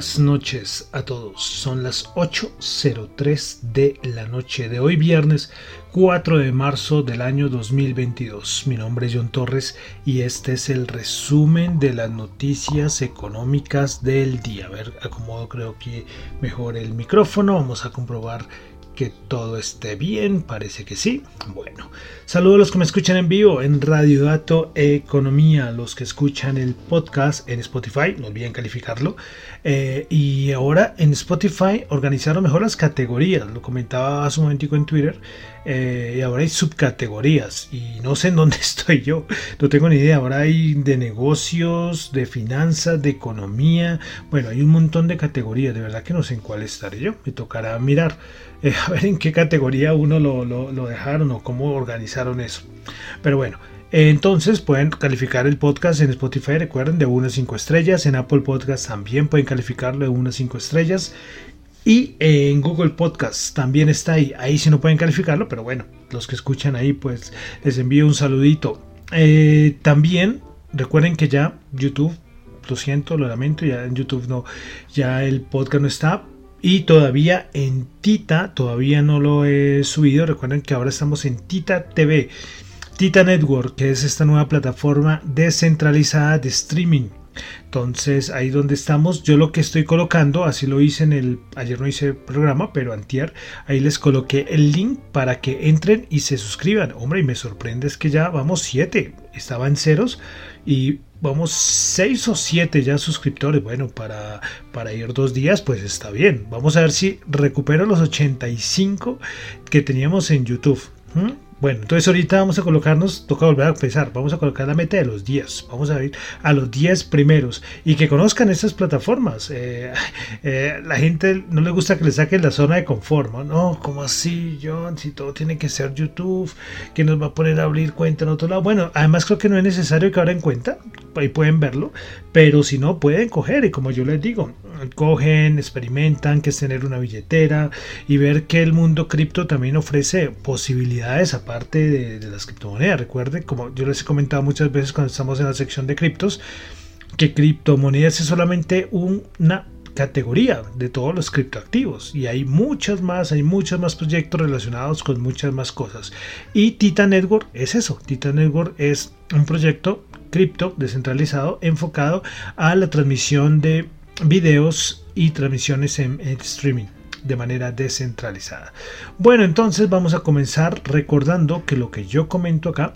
Buenas noches a todos. Son las 8.03 de la noche de hoy viernes 4 de marzo del año 2022. Mi nombre es John Torres y este es el resumen de las noticias económicas del día. A ver, acomodo creo que mejor el micrófono. Vamos a comprobar que todo esté bien, parece que sí. Bueno, saludo a los que me escuchan en vivo en Radio Dato Economía, los que escuchan el podcast en Spotify, no olviden calificarlo. Eh, y ahora en Spotify organizaron mejor las categorías, lo comentaba hace un momentico en Twitter. Eh, y ahora hay subcategorías y no sé en dónde estoy yo, no tengo ni idea. Ahora hay de negocios, de finanzas, de economía. Bueno, hay un montón de categorías, de verdad que no sé en cuál estaré yo. Me tocará mirar eh, a ver en qué categoría uno lo, dejaron o cómo organizaron eso. Pero bueno, entonces pueden calificar el podcast en Spotify, recuerden, de 1 a 5 estrellas. En Apple Podcast también pueden calificarlo de 1 a 5 estrellas. Y en Google Podcast también está ahí. Ahí sí no pueden calificarlo, pero bueno, los que escuchan ahí, pues les envío un saludito. Eh, también recuerden que ya YouTube, lo siento, lo lamento, ya en YouTube no, ya el podcast no está. Y todavía en Tita, todavía no lo he subido. Recuerden que ahora estamos en Tita TV. Tita Network, que es esta nueva plataforma descentralizada de streaming entonces ahí donde estamos, yo lo que estoy colocando, así lo hice en el, ayer no hice programa, pero antier, ahí les coloqué el link para que entren y se suscriban. Hombre, y me sorprende es que ya vamos 7, estaba en ceros y vamos 6 o 7 ya suscriptores. Bueno, para, para ir dos días, pues está bien. Vamos a ver si recupero los 85 que teníamos en YouTube. Bueno, entonces ahorita vamos a colocarnos, toca volver a empezar, vamos a colocar la meta de los 10, vamos a ir a los 10 primeros y que conozcan estas plataformas. Eh, eh, la gente no le gusta que le saquen la zona de confort, ¿no? no ¿Cómo así, John? Si todo tiene que ser YouTube, que nos va a poner a abrir cuenta en otro lado. Bueno, además creo que no es necesario que abran cuenta, ahí pueden verlo, pero si no, pueden coger y como yo les digo, cogen, experimentan, que es tener una billetera y ver que el mundo cripto también ofrece posibilidades aparte de, las criptomonedas. Recuerden, como yo les he comentado muchas veces cuando estamos en la sección de criptos, que criptomonedas es solamente una categoría de todos los criptoactivos y hay muchas más, hay muchos más proyectos relacionados con muchas más cosas. Y Titan Network es eso, Titan Network es un proyecto cripto descentralizado enfocado a la transmisión de videos y transmisiones en, streaming de manera descentralizada. Bueno, entonces vamos a comenzar recordando que lo que yo comento acá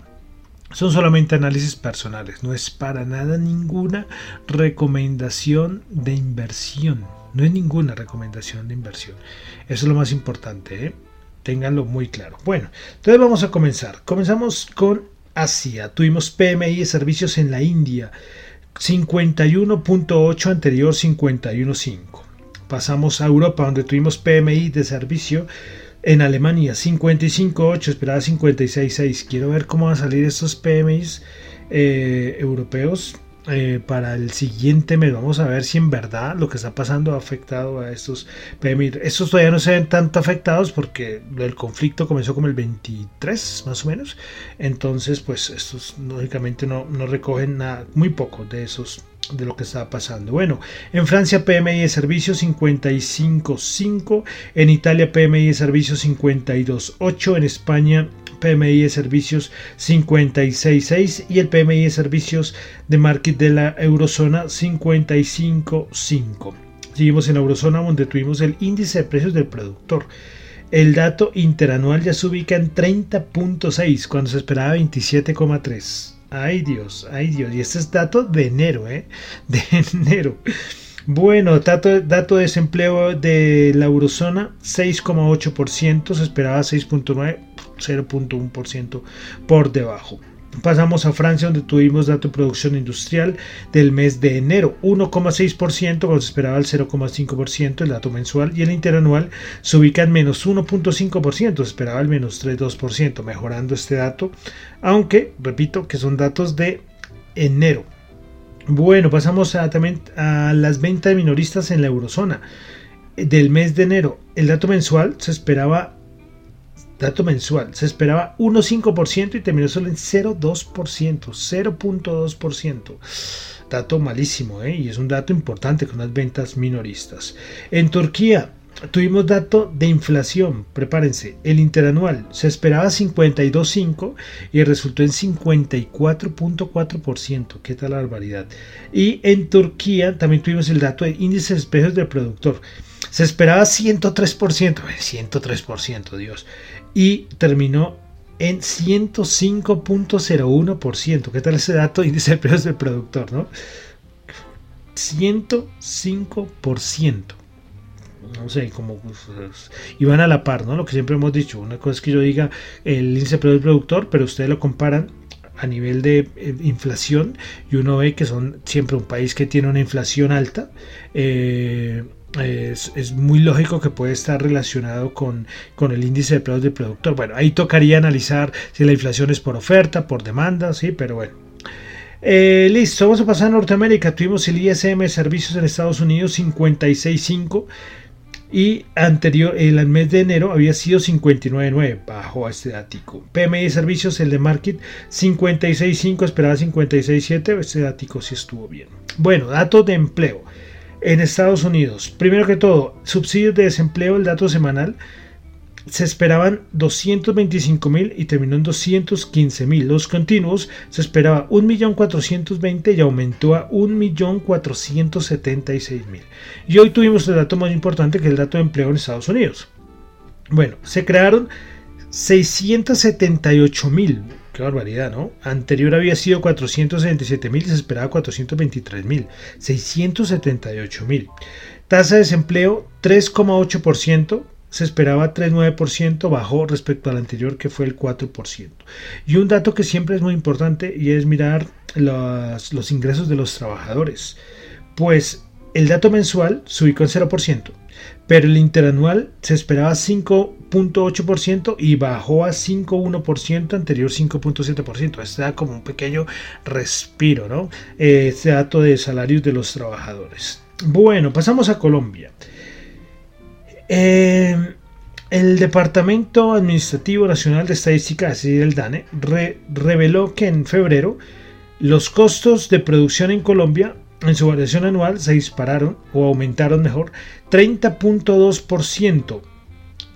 son solamente análisis personales, no es para nada ninguna recomendación de inversión. No es ninguna recomendación de inversión. Eso es lo más importante, ¿eh? ténganlo muy claro. Bueno, entonces vamos a comenzar. Comenzamos con Asia. Tuvimos PMI de servicios en la India 51.8 anterior 51.5. Pasamos a Europa donde tuvimos PMI de servicio en Alemania 55.8, esperaba 56.6. Quiero ver cómo van a salir estos PMIs eh, europeos eh, para el siguiente mes. Vamos a ver si en verdad lo que está pasando ha afectado a estos PMI. Estos todavía no se ven tanto afectados porque el conflicto comenzó como el 23 más o menos. Entonces, pues estos lógicamente no, no recogen nada, muy poco de esos de lo que está pasando. Bueno, en Francia PMI de servicios 55.5, en Italia PMI de servicios 52.8, en España PMI de servicios 56.6 y el PMI de servicios de market de la eurozona 55.5. Seguimos en la eurozona donde tuvimos el índice de precios del productor. El dato interanual ya se ubica en 30.6 cuando se esperaba 27.3. Ay Dios, ay Dios. Y este es dato de enero, ¿eh? De enero. Bueno, dato, dato de desempleo de la eurozona, 6,8%, se esperaba 6,9%, 0,1% por debajo. Pasamos a Francia, donde tuvimos dato de producción industrial del mes de enero, 1,6%, cuando se esperaba el 0,5%, el dato mensual, y el interanual se ubica en menos 1,5%, se esperaba el menos 3,2%, mejorando este dato, aunque, repito, que son datos de enero. Bueno, pasamos también a las ventas de minoristas en la eurozona. Del mes de enero, el dato mensual se esperaba dato mensual, se esperaba 1,5% y terminó solo en 0,2%, 0.2%. Dato malísimo, ¿eh? y es un dato importante con las ventas minoristas. En Turquía, tuvimos dato de inflación, prepárense, el interanual se esperaba 52.5 y resultó en 54.4%, qué tal la barbaridad. Y en Turquía también tuvimos el dato de índice de espejos del productor, se esperaba 103%, 103%, Dios, y terminó en 105.01%. ¿Qué tal ese dato índice de precios del productor, no? 105%. No sé, como pues, iban a la par, ¿no? Lo que siempre hemos dicho. Una cosa es que yo diga el índice de precios del productor, pero ustedes lo comparan a nivel de eh, inflación y uno ve que son siempre un país que tiene una inflación alta. Eh, es, muy lógico que puede estar relacionado con, el índice de precios del productor. Bueno, ahí tocaría analizar si la inflación es por oferta, por demanda, sí, pero bueno. Eh, listo, vamos a pasar a Norteamérica. Tuvimos el ISM servicios en Estados Unidos 56.5 y anterior, el mes de enero había sido 59.9, bajo a este dático. PMI de servicios, el de Market 56.5, esperaba 56.7, este dático sí estuvo bien. Bueno, datos de empleo en Estados Unidos. Primero que todo, subsidios de desempleo, el dato semanal, se esperaban 225 mil y terminó en 215 mil. Los continuos se esperaba 1.420 y aumentó a 1.476.000. Y hoy tuvimos el dato más importante que el dato de empleo en Estados Unidos. Bueno, se crearon 678 mil Qué barbaridad, ¿no? Anterior había sido 477 mil y se esperaba 423 mil. 678 mil. Tasa de desempleo 3,8%. Se esperaba 3,9%, bajó respecto al anterior que fue el 4%. Y un dato que siempre es muy importante y es mirar los, los ingresos de los trabajadores. Pues el dato mensual subió en 0%, pero el interanual se esperaba 5.8% y bajó a 5.1%, anterior 5.7%. Este da como un pequeño respiro, ¿no? Este dato de salarios de los trabajadores. Bueno, pasamos a Colombia. Eh, el Departamento Administrativo Nacional de Estadística, así el DANE, reveló que en febrero los costos de producción en Colombia en su variación anual se dispararon o aumentaron mejor 30.2%.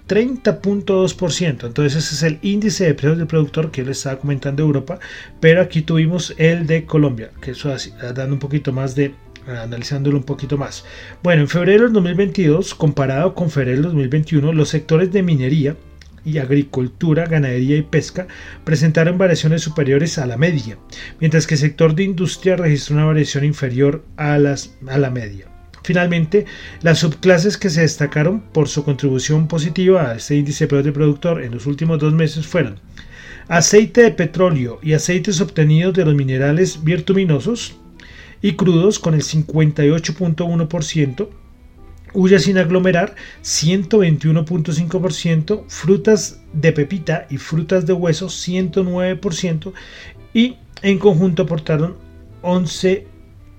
30.2%. Entonces ese es el índice de precios del productor que él estaba comentando Europa, pero aquí tuvimos el de Colombia, que eso así, dando un poquito más de analizándolo un poquito más. Bueno, en febrero del 2022, comparado con febrero del 2021, los sectores de minería, y agricultura, ganadería y pesca presentaron variaciones superiores a la media, mientras que el sector de industria registró una variación inferior a, a la media. Finalmente, las subclases que se destacaron por su contribución positiva a este índice de productor en los últimos dos meses fueron aceite de petróleo y aceites obtenidos de los minerales biotuminosos y crudos con el 58.1%, Huya sin aglomerar 121.5%, frutas de pepita y frutas de hueso 109% y en conjunto aportaron 11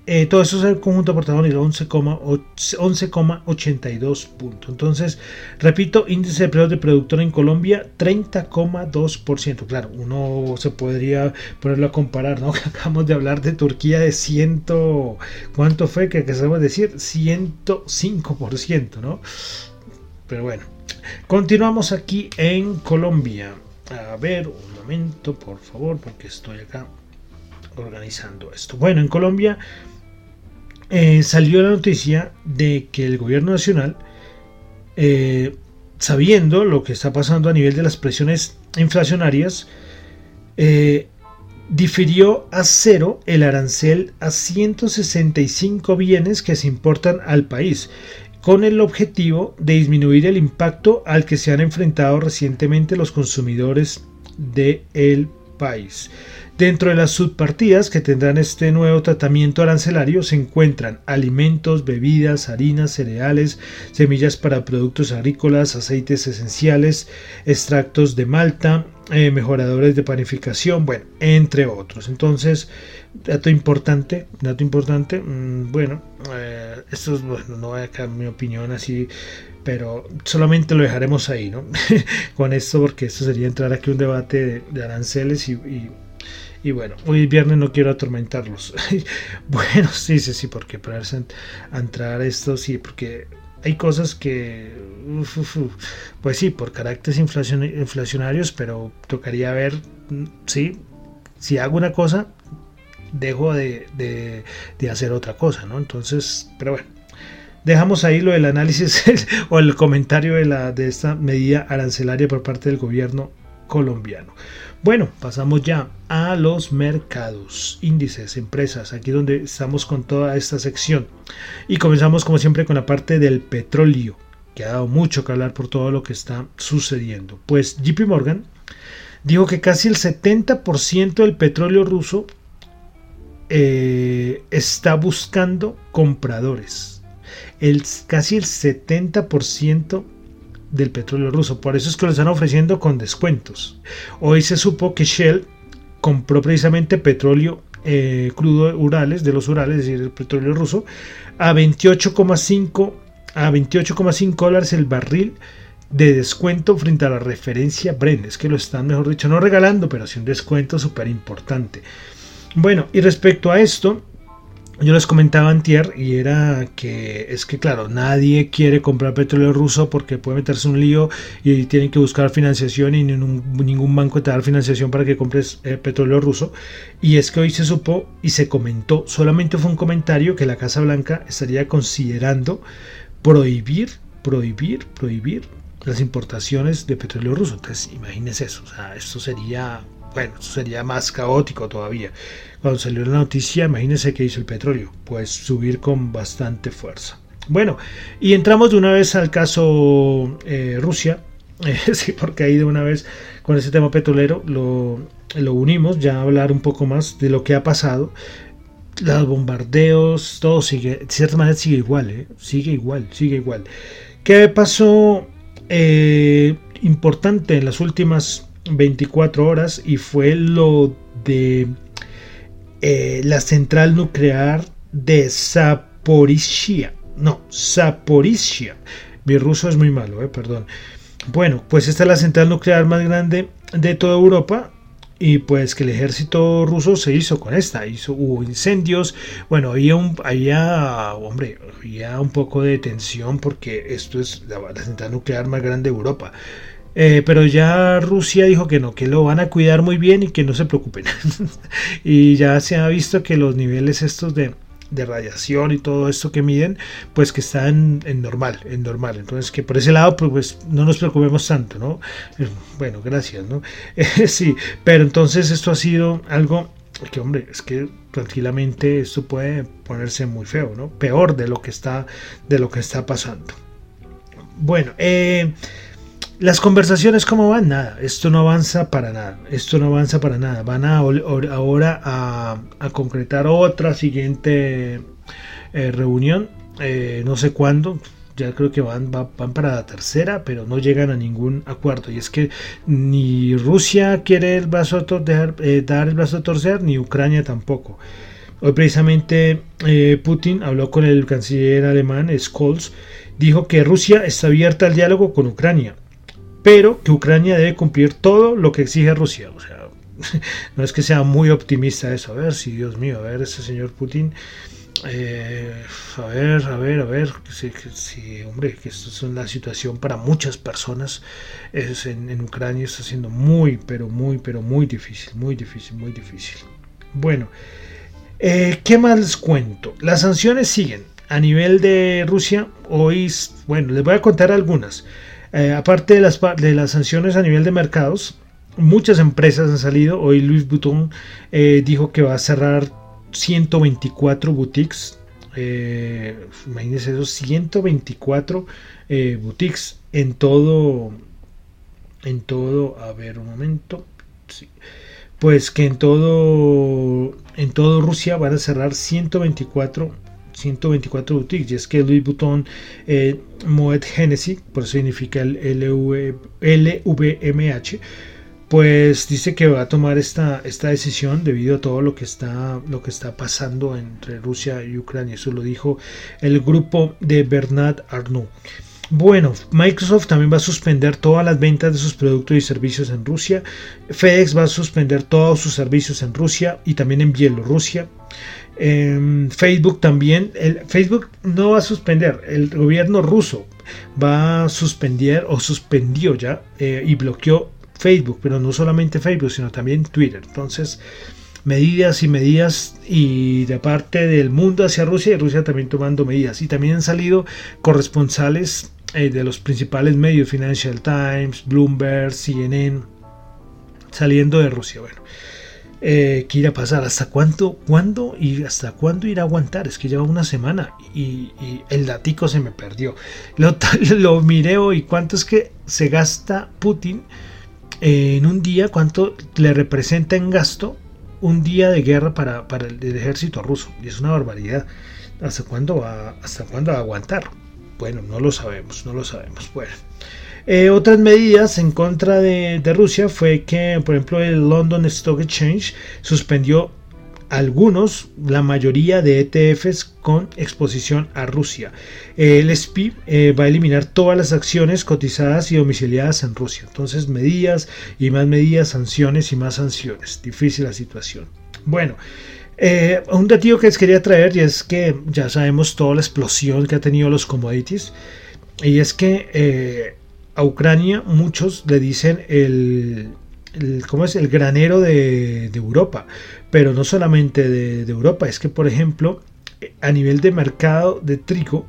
eh, todo eso es el conjunto aportador y 11,82 puntos. Entonces, repito, índice de precios de productor en Colombia 30,2%. Claro, uno se podría ponerlo a comparar, ¿no? Acabamos de hablar de Turquía de 100, ¿cuánto fue que acabamos de decir? 105%, ¿no? Pero bueno, continuamos aquí en Colombia. A ver, un momento, por favor, porque estoy acá organizando esto. Bueno, en Colombia eh, salió la noticia de que el gobierno nacional, eh, sabiendo lo que está pasando a nivel de las presiones inflacionarias, eh, difirió a cero el arancel a 165 bienes que se importan al país, con el objetivo de disminuir el impacto al que se han enfrentado recientemente los consumidores del país. Dentro de las subpartidas que tendrán este nuevo tratamiento arancelario se encuentran alimentos, bebidas, harinas, cereales, semillas para productos agrícolas, aceites esenciales, extractos de malta, eh, mejoradores de panificación, bueno, entre otros. Entonces, dato importante, dato importante, mm, bueno, eh, esto es, bueno, no voy a dar mi opinión así pero solamente lo dejaremos ahí, ¿no? Con esto, porque esto sería entrar aquí un debate de, aranceles y, y bueno, hoy viernes no quiero atormentarlos. bueno, sí, sí, sí, porque para entrar a esto, sí, porque hay cosas que, pues sí, por caracteres inflacionarios, pero tocaría ver, sí, si hago una cosa, dejo de, de, hacer otra cosa, ¿no? Entonces, pero bueno, dejamos ahí lo del análisis o el comentario de, la, de esta medida arancelaria por parte del gobierno colombiano. Bueno, pasamos ya a los mercados, índices, empresas, aquí donde estamos con toda esta sección. Y comenzamos como siempre con la parte del petróleo, que ha dado mucho que hablar por todo lo que está sucediendo. Pues JP Morgan dijo que casi el 70% del petróleo ruso eh, está buscando compradores. El, casi el 70% del petróleo ruso. Por eso es que lo están ofreciendo con descuentos. Hoy se supo que Shell compró precisamente petróleo eh, crudo Urales, de los Urales, es decir, el petróleo ruso, a 28,5 a 28,5 dólares el barril de descuento frente a la referencia Brent. Es que lo están, mejor dicho, no regalando, pero sí un descuento súper importante. Bueno, y respecto a esto, yo les comentaba antier y era que es que claro, nadie quiere comprar petróleo ruso porque puede meterse un lío y tienen que buscar financiación y ningún, banco te da financiación para que compres eh, petróleo ruso. Y es que hoy se supo y se comentó, solamente fue un comentario que la Casa Blanca estaría considerando prohibir, prohibir, prohibir las importaciones de petróleo ruso. Entonces, imagínense eso, o sea, esto sería bueno, sería más caótico todavía. Cuando salió la noticia, imagínense qué hizo el petróleo, pues subir con bastante fuerza. Bueno, y entramos de una vez al caso eh, Rusia, sí, porque ahí de una vez con ese tema petrolero lo, lo unimos, ya a hablar un poco más de lo que ha pasado los bombardeos, todo sigue, de cierta manera sigue igual, ¿eh? sigue igual, sigue igual. ¿Qué pasó eh, importante en las últimas 24 horas y fue lo de eh, la central nuclear de Zaporizhia. No, Zaporizhia. Mi ruso es muy malo, eh, perdón. Bueno, pues esta es la central nuclear más grande de toda Europa y pues que el ejército ruso se hizo con esta, hizo, hubo incendios, bueno, había un, había, hombre, había un poco de tensión porque esto es la, la central nuclear más grande de Europa. Eh, pero ya Rusia dijo que no, que lo van a cuidar muy bien y que no se preocupen. y ya se ha visto que los niveles estos de, radiación y todo esto que miden, pues que están en normal, en normal. Entonces que por ese lado, pues, pues no nos preocupemos tanto, ¿no? Eh, bueno, gracias, ¿no? sí, pero entonces esto ha sido algo que, hombre, es que tranquilamente esto puede ponerse muy feo, ¿no? Peor de lo que está, de lo que está pasando. Bueno, eh las conversaciones, ¿cómo van? Nada, esto no avanza para nada, esto no avanza para nada. Van a, ahora a, concretar otra siguiente eh, reunión, eh, no sé cuándo, ya creo que van, van para la tercera, pero no llegan a ningún acuerdo. Y es que ni Rusia quiere el brazo dejar, eh, dar el brazo a torcer, ni Ucrania tampoco. Hoy precisamente Putin habló con el canciller alemán Scholz, dijo que Rusia está abierta al diálogo con Ucrania pero que Ucrania debe cumplir todo lo que exige Rusia. O sea, no es que sea muy optimista eso. A ver, si Dios mío, a ver, ese señor Putin. Eh, a ver, a ver, a ver, si, hombre, que esto es una situación para muchas personas es en, Ucrania está siendo muy, pero muy, pero muy difícil, muy difícil, muy difícil. Bueno, eh, ¿qué más les cuento? Las sanciones siguen. A nivel de Rusia, hoy, bueno, les voy a contar algunas. Eh, aparte de las, de las sanciones a nivel de mercados, muchas empresas han salido. Hoy Louis Vuitton eh, dijo que va a cerrar 124 boutiques. Eh, imagínense esos 124 eh, boutiques en todo. En todo. A ver un momento. Pues que en todo. En todo Rusia van a cerrar 124 124 boutiques y es que Louis Vuitton eh, Moet Hennessy, por eso significa el LVMH, pues dice que va a tomar esta, esta decisión debido a todo lo que está lo que está pasando entre Rusia y Ucrania. Eso lo dijo el grupo de Bernard Arnault. Bueno, Microsoft también va a suspender todas las ventas de sus productos y servicios en Rusia. FedEx va a suspender todos sus servicios en Rusia y también en Bielorrusia. Em, Facebook también, Facebook no va a suspender, el gobierno ruso va a suspender o suspendió ya eh, y bloqueó Facebook, pero no solamente Facebook, sino también Twitter. Entonces, medidas y medidas y de parte del mundo hacia Rusia y Rusia también tomando medidas. Y también han salido corresponsales eh, de los principales medios, Financial Times, Bloomberg, CNN, saliendo de Rusia. Bueno, eh, ¿Qué irá a pasar? ¿Hasta cuándo y hasta cuándo irá a aguantar? Es que lleva una semana y, el datico se me perdió. Lo, lo miré hoy. ¿Cuánto es que se gasta Putin en un día? ¿Cuánto le representa en gasto un día de guerra para, para el, ejército ruso? Y es una barbaridad. ¿Hasta cuándo va, hasta cuándo va a aguantar? Bueno, no lo sabemos, no lo sabemos. Bueno. Eh, otras medidas en contra de, Rusia fue que, por ejemplo, el London Stock Exchange suspendió algunos, la mayoría de ETFs con exposición a Rusia. El SPI eh, va a eliminar todas las acciones cotizadas y domiciliadas en Rusia. Entonces, medidas y más medidas, sanciones y más sanciones. Difícil la situación. Bueno, eh, un dato que les quería traer y es que ya sabemos toda la explosión que ha tenido los commodities. Y es que a Ucrania muchos le dicen el, ¿cómo es? el granero de, Europa, pero no solamente de, Europa, es que por ejemplo a nivel de mercado de trigo,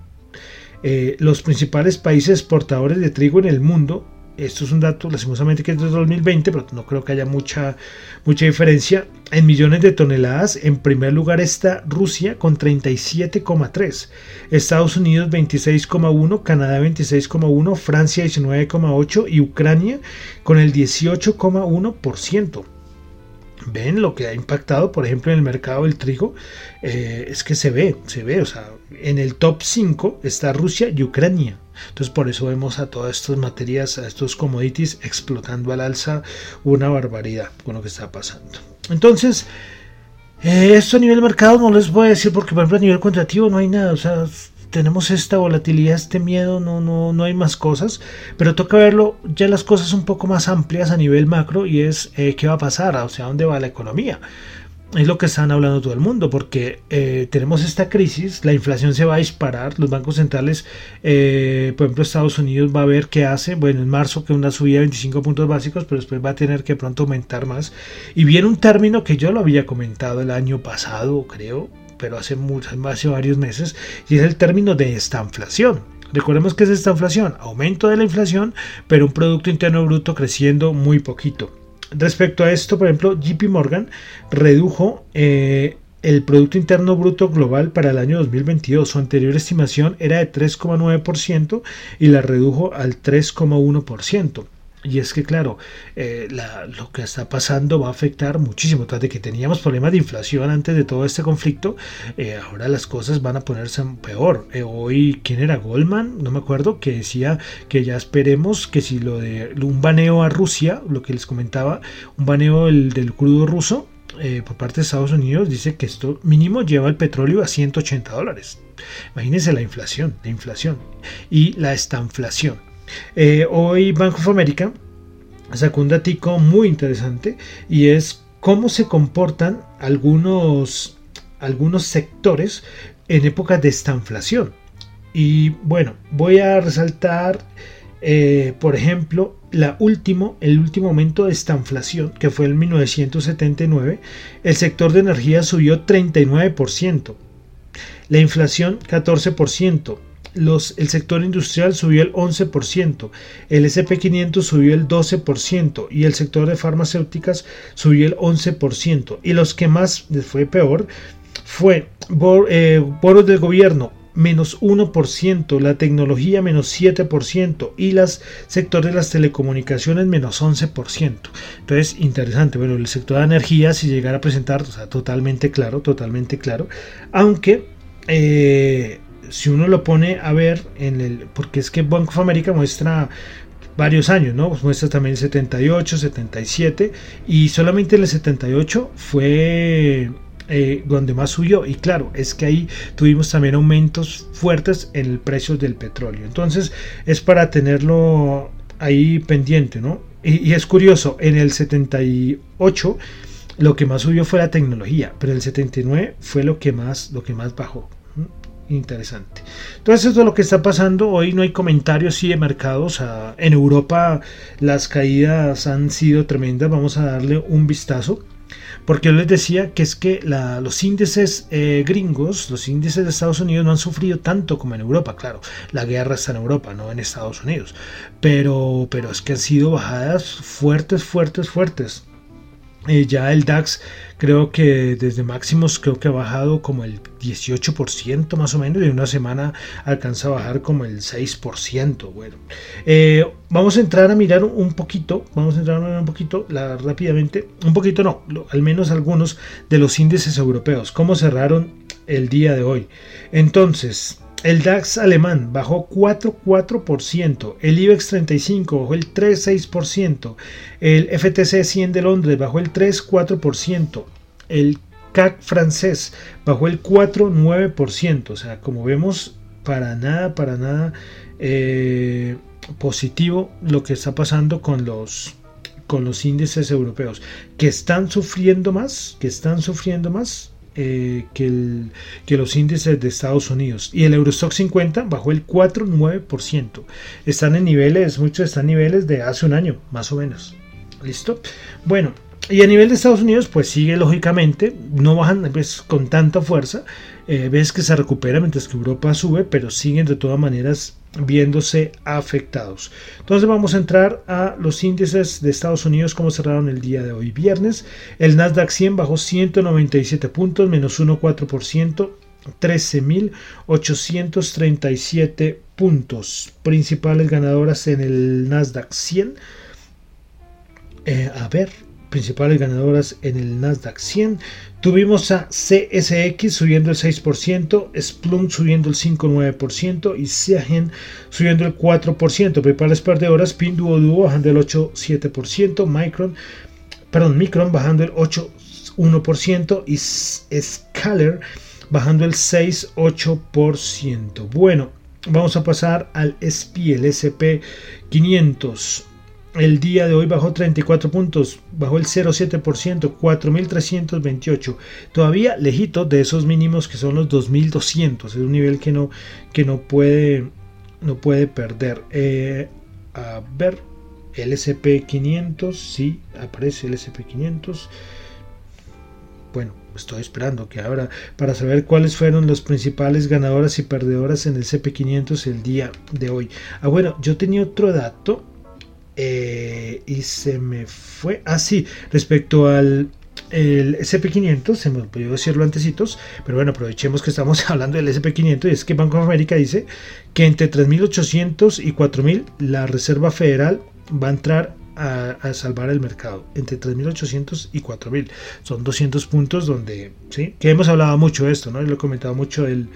eh, los principales países exportadores de trigo en el mundo esto es un dato lastimosamente que es de 2020, pero no creo que haya mucha, mucha diferencia. En millones de toneladas, en primer lugar está Rusia con 37,3, Estados Unidos 26,1, Canadá 26,1, Francia 19,8 y Ucrania con el 18,1% ven lo que ha impactado, por ejemplo, en el mercado del trigo, eh, es que se ve, se ve, o sea, en el top 5 está Rusia y Ucrania. Entonces por eso vemos a todas estas materias, a estos commodities explotando al alza, una barbaridad con lo que está pasando. Entonces, eh, esto a nivel mercado no les voy a decir porque por ejemplo a nivel cuantitativo no hay nada, o sea, tenemos esta volatilidad, este miedo, no, no, no hay más cosas, pero toca verlo ya las cosas un poco más amplias a nivel macro y es eh, qué va a pasar, o sea, dónde va la economía. Es lo que están hablando todo el mundo, porque eh, tenemos esta crisis, la inflación se va a disparar, los bancos centrales, eh, por ejemplo Estados Unidos va a ver qué hace, bueno, en marzo que una subida de 25 puntos básicos, pero después va a tener que pronto aumentar más. Y viene un término que yo lo había comentado el año pasado, creo, pero hace, hace varios meses, y es el término de estanflación. Recordemos que es esta inflación, aumento de la inflación, pero un Producto Interno Bruto creciendo muy poquito. Respecto a esto, por ejemplo, JP Morgan redujo eh, el Producto Interno Bruto Global para el año 2022. Su anterior estimación era de 3,9% y la redujo al 3,1%. Y es que, claro, eh, lo que está pasando va a afectar muchísimo. Tras de que teníamos problemas de inflación antes de todo este conflicto, eh, ahora las cosas van a ponerse peor. Eh, hoy, ¿quién era? Goldman, no me acuerdo, que decía que ya esperemos que si lo de un baneo a Rusia, lo que les comentaba, un baneo del, crudo ruso, por parte de Estados Unidos dice que esto mínimo lleva el petróleo a 180 dólares. Imagínense la inflación, la inflación y la estanflación. Eh, hoy Bank of America sacó un datico muy interesante y es cómo se comportan algunos, algunos sectores en épocas de estanflación. Y bueno, voy a resaltar, eh, por ejemplo, la último, el último momento de estanflación, que fue en 1979, el sector de energía subió 39%, la inflación 14%, el sector industrial subió el 11%, el SP500 subió el 12% y el sector de farmacéuticas subió el 11%. Y los que más les fue peor fue eh, bonos del gobierno menos 1%, la tecnología menos 7% y las sector de las telecomunicaciones menos 11%. Entonces, interesante. Bueno, el sector de energía, si llegara a presentar, o sea, totalmente claro, totalmente claro. Aunque, eh, si uno lo pone a ver en el, porque es que Bank of America muestra varios años, ¿no? muestra también 78, 77 y solamente el 78 fue eh, donde más subió. Y claro, es que ahí tuvimos también aumentos fuertes en el precio del petróleo. Entonces es para tenerlo ahí pendiente, ¿no? Y, es curioso, en el 78 lo que más subió fue la tecnología, pero en el 79 fue lo que más, lo que más bajó. Interesante. Entonces, esto es lo que está pasando. Hoy no hay comentarios sí de mercados. en Europa las caídas han sido tremendas. Vamos a darle un vistazo. Porque yo les decía que es que los índices eh, gringos, los índices de Estados Unidos no han sufrido tanto como en Europa, claro. La guerra está en Europa, no en Estados Unidos. Pero, pero es que han sido bajadas fuertes, fuertes, fuertes. Ya el DAX creo que desde máximos creo que ha bajado como el 18% más o menos y en una semana alcanza a bajar como el 6%. Bueno, eh, vamos a entrar a mirar un poquito, vamos a entrar a mirar un poquito rápidamente, un poquito no, al menos algunos de los índices europeos, cómo cerraron el día de hoy. Entonces, el DAX alemán bajó 4,4%, el IBEX 35 bajó el 3,6%, el FTC 100 de Londres bajó el 3,4%, el CAC francés bajó el 4,9%, o sea, como vemos, para nada, para nada eh, positivo lo que está pasando con los con los índices europeos que están sufriendo más, que están sufriendo más eh, que, los índices de Estados Unidos. Y el Eurostock 50 bajó el 4,9%. Están en niveles, muchos están en niveles de hace un año, más o menos. ¿Listo? Bueno, y a nivel de Estados Unidos, pues sigue lógicamente, no bajan pues, con tanta fuerza. Eh, ves que se recupera mientras que Europa sube, pero siguen de todas maneras viéndose afectados. Entonces vamos a entrar a los índices de Estados Unidos como cerraron el día de hoy viernes. El Nasdaq 100 bajó 197 puntos, menos 1,4%. 13.837 puntos. Principales ganadoras en el Nasdaq 100. Eh, a ver, principales ganadoras en el Nasdaq 100. Tuvimos a CSX subiendo el 6%, Splunk subiendo el 5,9% y Seagen subiendo el 4%. Principales perdedoras, Pinduoduo bajando el 8,7%, Micron, perdón, Micron bajando el 8,1% y Scaler bajando el 6,8%. Bueno, vamos a pasar al SPI, el SP 500 el día de hoy bajó 34 puntos, bajó el 0,7%, 4.328. Todavía lejito de esos mínimos que son los 2.200. Es un nivel que no, que no, puede, no puede perder. Eh, a ver, el SP500, sí, aparece el SP500. Bueno, estoy esperando que ahora para saber cuáles fueron los principales ganadoras y perdedoras en el SP500 el día de hoy. Ah, bueno, yo tenía otro dato eh, y se me fue. ah, respecto al el SP500, se me olvidó decirlo antecitos, pero bueno, aprovechemos que estamos hablando del SP500 y es que Banco de América dice que entre 3.800 y 4.000 la Reserva Federal va a entrar a, salvar el mercado entre 3.800 y 4.000. Son 200 puntos donde, ¿sí? Que hemos hablado mucho de esto, ¿no? Y lo he comentado mucho el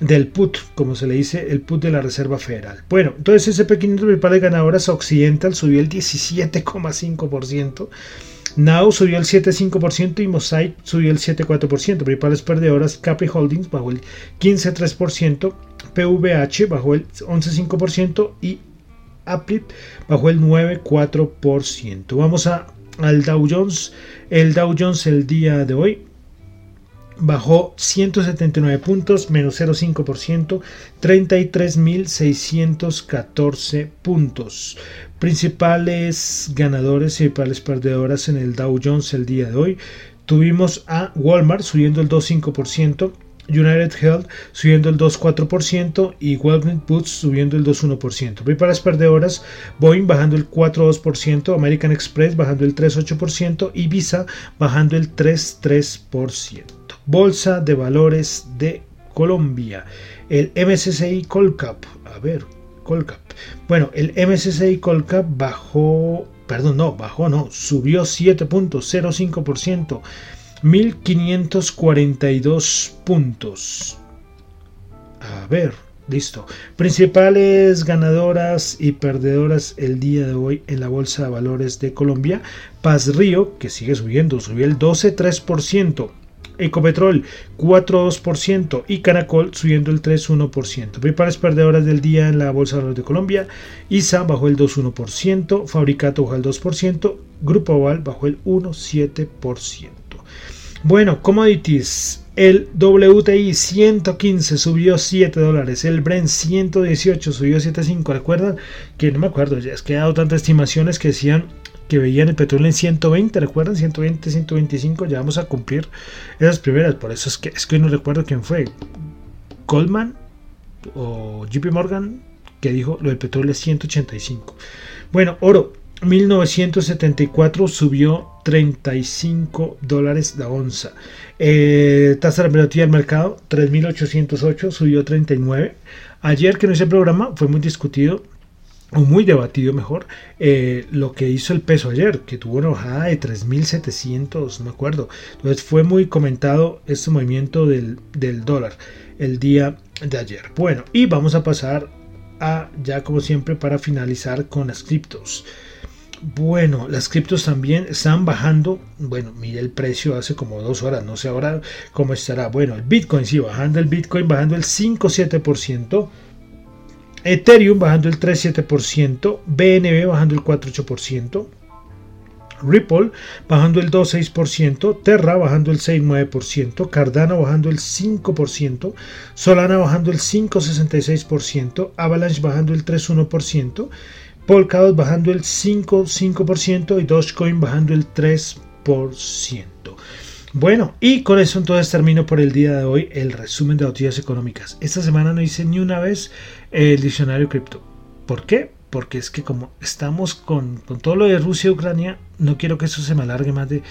del PUT, como se le dice, el PUT de la Reserva Federal. Bueno, entonces ese pequeño principal de ganadoras Occidental subió el 17,5%. Now subió el 7,5% y Mosaic subió el 7,4%. Principales perdedoras Capri Holdings bajó el 15,3%, PVH bajó el 11,5% y Apple bajó el 9,4%. Vamos a, al Dow Jones. El Dow Jones el día de hoy bajó 179 puntos, menos 0,5%, 33.614 puntos. Principales ganadores y principales perdedoras en el Dow Jones el día de hoy. Tuvimos a Walmart subiendo el 2,5%, United Health subiendo el 2,4% y Walgreens Boots subiendo el 2,1%. Y para las perdedoras, Boeing bajando el 4,2%, American Express bajando el 3,8% y Visa bajando el 3,3%. Bolsa de Valores de Colombia. El MSCI Colcap, a ver, Colcap. Bueno, el MSCI Colcap bajó, perdón, no, bajó, no, subió 7.05%. 1542 puntos. A ver, listo. Principales ganadoras y perdedoras el día de hoy en la Bolsa de Valores de Colombia. Paz Río, que sigue subiendo, subió el 12,3%. Ecopetrol 4,2% y Canacol subiendo el 3,1%. Principales perdedoras del día en la Bolsa de Valores de Colombia. ISA bajó el 2,1%, Fabricato bajó el 2%, Grupo Oval bajó el 1,7%. Bueno, commodities. El WTI 115 subió 7 dólares. El Brent 118 subió 7.5. ¿Recuerdan? Que no me acuerdo, ya es que he dado tantas estimaciones que decían que veían el petróleo en 120. ¿Recuerdan? 120, 125. Ya vamos a cumplir esas primeras. Por eso es que, es que no recuerdo quién fue. Goldman o JP Morgan que dijo lo del petróleo es 185. Bueno, oro 1974 subió 35 dólares la onza. Eh, tasa relativa del mercado 3.808 subió 39. Ayer que no hice el programa fue muy discutido o muy debatido mejor eh, lo que hizo el peso ayer que tuvo una bajada de 3.700 no me acuerdo entonces fue muy comentado este movimiento del, del dólar el día de ayer bueno y vamos a pasar a ya como siempre para finalizar con las criptos bueno, las criptos también están bajando. Bueno, mire el precio hace como dos horas, no sé ahora cómo estará. Bueno, el Bitcoin sí, bajando el Bitcoin, bajando el 5,7%. Ethereum bajando el 3,7%. BNB bajando el 4,8%. Ripple bajando el 2,6%, Terra bajando el 6,9%, Cardano bajando el 5%, Solana bajando el 5,66%, Avalanche bajando el 3,1%, Polkadot bajando el 5,5% y Dogecoin bajando el 3%. Bueno, y con eso entonces termino por el día de hoy el resumen de noticias económicas. Esta semana no hice ni una vez el diccionario cripto. ¿Por qué? Porque es que como estamos con, con todo lo de Rusia y Ucrania, no quiero que eso se me alargue más de,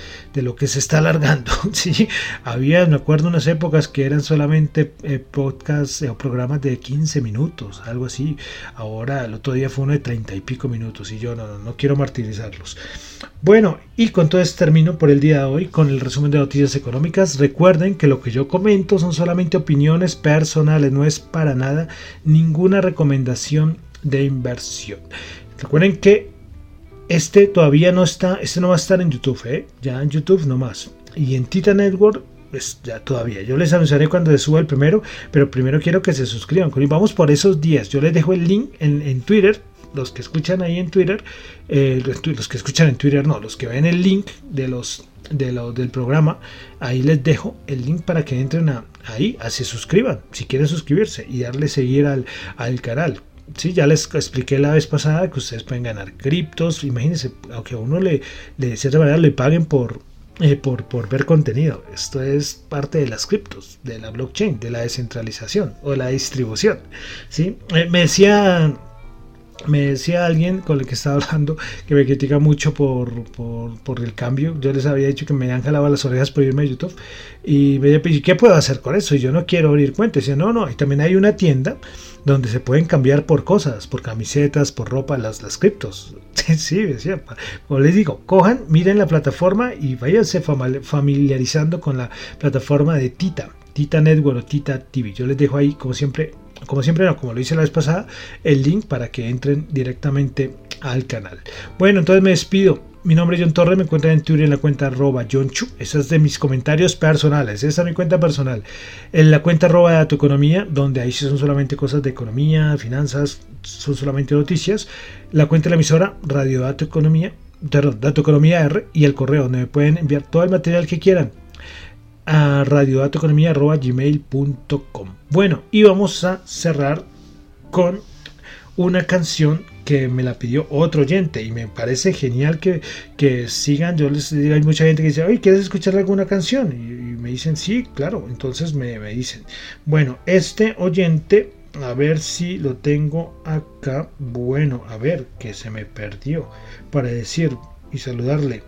lo que se está alargando. ¿sí? Había, me acuerdo, unas épocas que eran solamente eh, podcasts eh, o programas de 15 minutos, algo así. Ahora, el otro día fue uno de 30 y pico minutos y yo no, no, no quiero martirizarlos. Bueno, y con todo esto termino por el día de hoy con el resumen de noticias económicas. Recuerden que lo que yo comento son solamente opiniones personales, no es para nada ninguna recomendación de inversión. Recuerden que este todavía no está, este no va a estar en YouTube, ¿eh? ya en YouTube no más. Y en Tita Network, pues ya todavía. Yo les anunciaré cuando se suba el primero, pero primero quiero que se suscriban. Vamos por esos días. Yo les dejo el link en, Twitter. Los que escuchan ahí en Twitter, eh, los, que escuchan en Twitter, no, los que ven el link de los, de del programa, ahí les dejo el link para que entren ahí, a se suscriban, si quieren suscribirse y darle seguir al, al canal. Sí, ya les expliqué la vez pasada que ustedes pueden ganar criptos. Imagínense, aunque a uno le, de cierta manera le paguen por, eh, por, por, ver contenido. Esto es parte de las criptos, de la blockchain, de la descentralización o la distribución. ¿sí? Eh, me decía me decía alguien con el que estaba hablando que me critica mucho por, por, el cambio. Yo les había dicho que me han jalado las orejas por irme a YouTube. Y me decía, ¿qué puedo hacer con eso? Y yo no quiero abrir cuentas. Y no, no, y también hay una tienda donde se pueden cambiar por cosas, por camisetas, por ropa, las, las criptos. sí, decía, como les digo, cojan, miren la plataforma y váyanse familiarizando con la plataforma de Tita. Tita Network o Tita TV. Yo les dejo ahí, como siempre, como siempre, no, como lo hice la vez pasada, el link para que entren directamente al canal. Bueno, entonces me despido. Mi nombre es John Torres, me encuentran en Twitter en la cuenta arroba Chu. Esa es de mis comentarios personales, esa es mi cuenta personal. En la cuenta arroba de Economía, donde ahí son solamente cosas de economía, finanzas, son solamente noticias. La cuenta de la emisora Radio Dato Economía, perdón, Dato Economía R y el correo donde me pueden enviar todo el material que quieran a radiodatoeconomía.gmail.com Bueno, y vamos a cerrar con una canción que me la pidió otro oyente y me parece genial que, que sigan. Yo les digo, hay mucha gente que dice, oye, ¿quieres escuchar alguna canción? Y, me dicen, sí, claro. Entonces me, me dicen, bueno, este oyente a ver si lo tengo acá. Bueno, a ver, que se me perdió. Para decir y saludarle.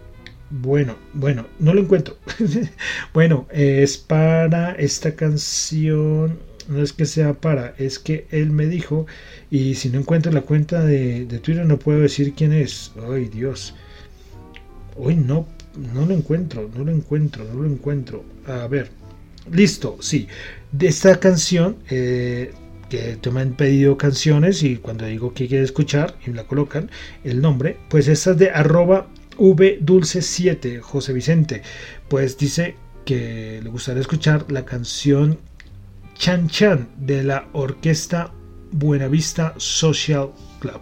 Bueno, bueno, no lo encuentro. bueno, es para esta canción. No es que sea para, es que él me dijo. Y si no encuentro la cuenta de, Twitter, no puedo decir quién es. Ay, Dios. Hoy no, no lo encuentro, no lo encuentro, no lo encuentro. A ver, listo, sí. De esta canción eh, que te me han pedido canciones y cuando digo que quiere escuchar y la colocan el nombre, pues esta es de arroba vdulce7, José Vicente, pues dice que le gustaría escuchar la canción Chan Chan de la orquesta Buenavista Social Club.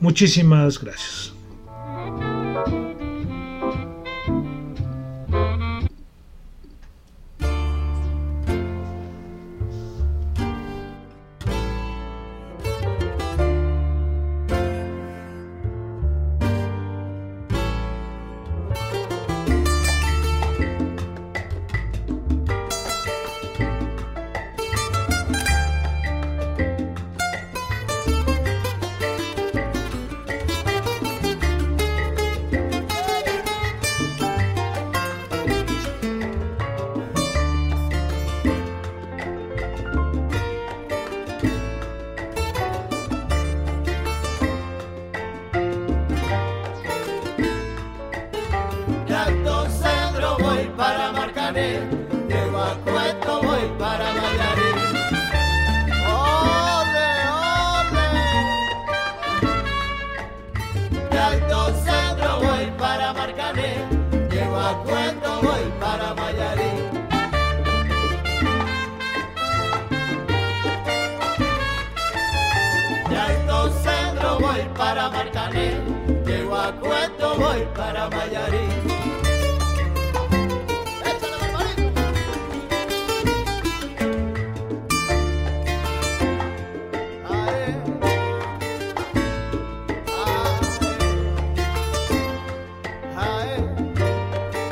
Muchísimas gracias.